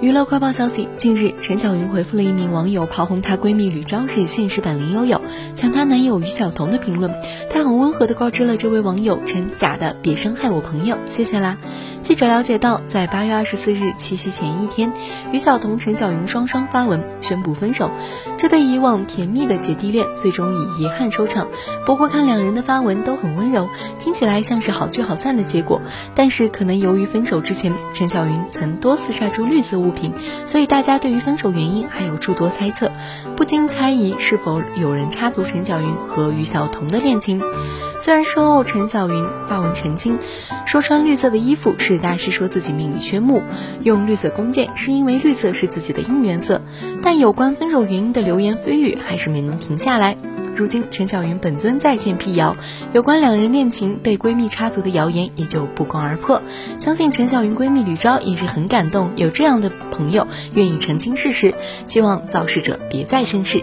娱乐快报消息：近日，陈小云回复了一名网友炮轰她闺蜜吕昭是现实版林悠悠，抢她男友于晓彤的评论。她很温和地告知了这位网友：“陈假的，别伤害我朋友，谢谢啦。”记者了解到，在八月二十四日七夕前一天，于晓彤、陈小云双双发文宣布分手。这对以往甜蜜的姐弟恋，最终以遗憾收场。不过看两人的发文都很温柔，听起来像是好聚好散的结果。但是可能由于分手之前，陈小云曾多次晒出绿色物。物品，所以大家对于分手原因还有诸多猜测，不禁猜疑是否有人插足陈小云和于晓彤的恋情。虽然事后陈小云发文澄清，说穿绿色的衣服是大师说自己命里缺木，用绿色弓箭是因为绿色是自己的应援色，但有关分手原因的流言蜚语还是没能停下来。如今陈小云本尊在线辟谣，有关两人恋情被闺蜜插足的谣言也就不攻而破。相信陈小云闺蜜吕昭也是很感动，有这样的朋友愿意澄清事实，希望造事者别再生事。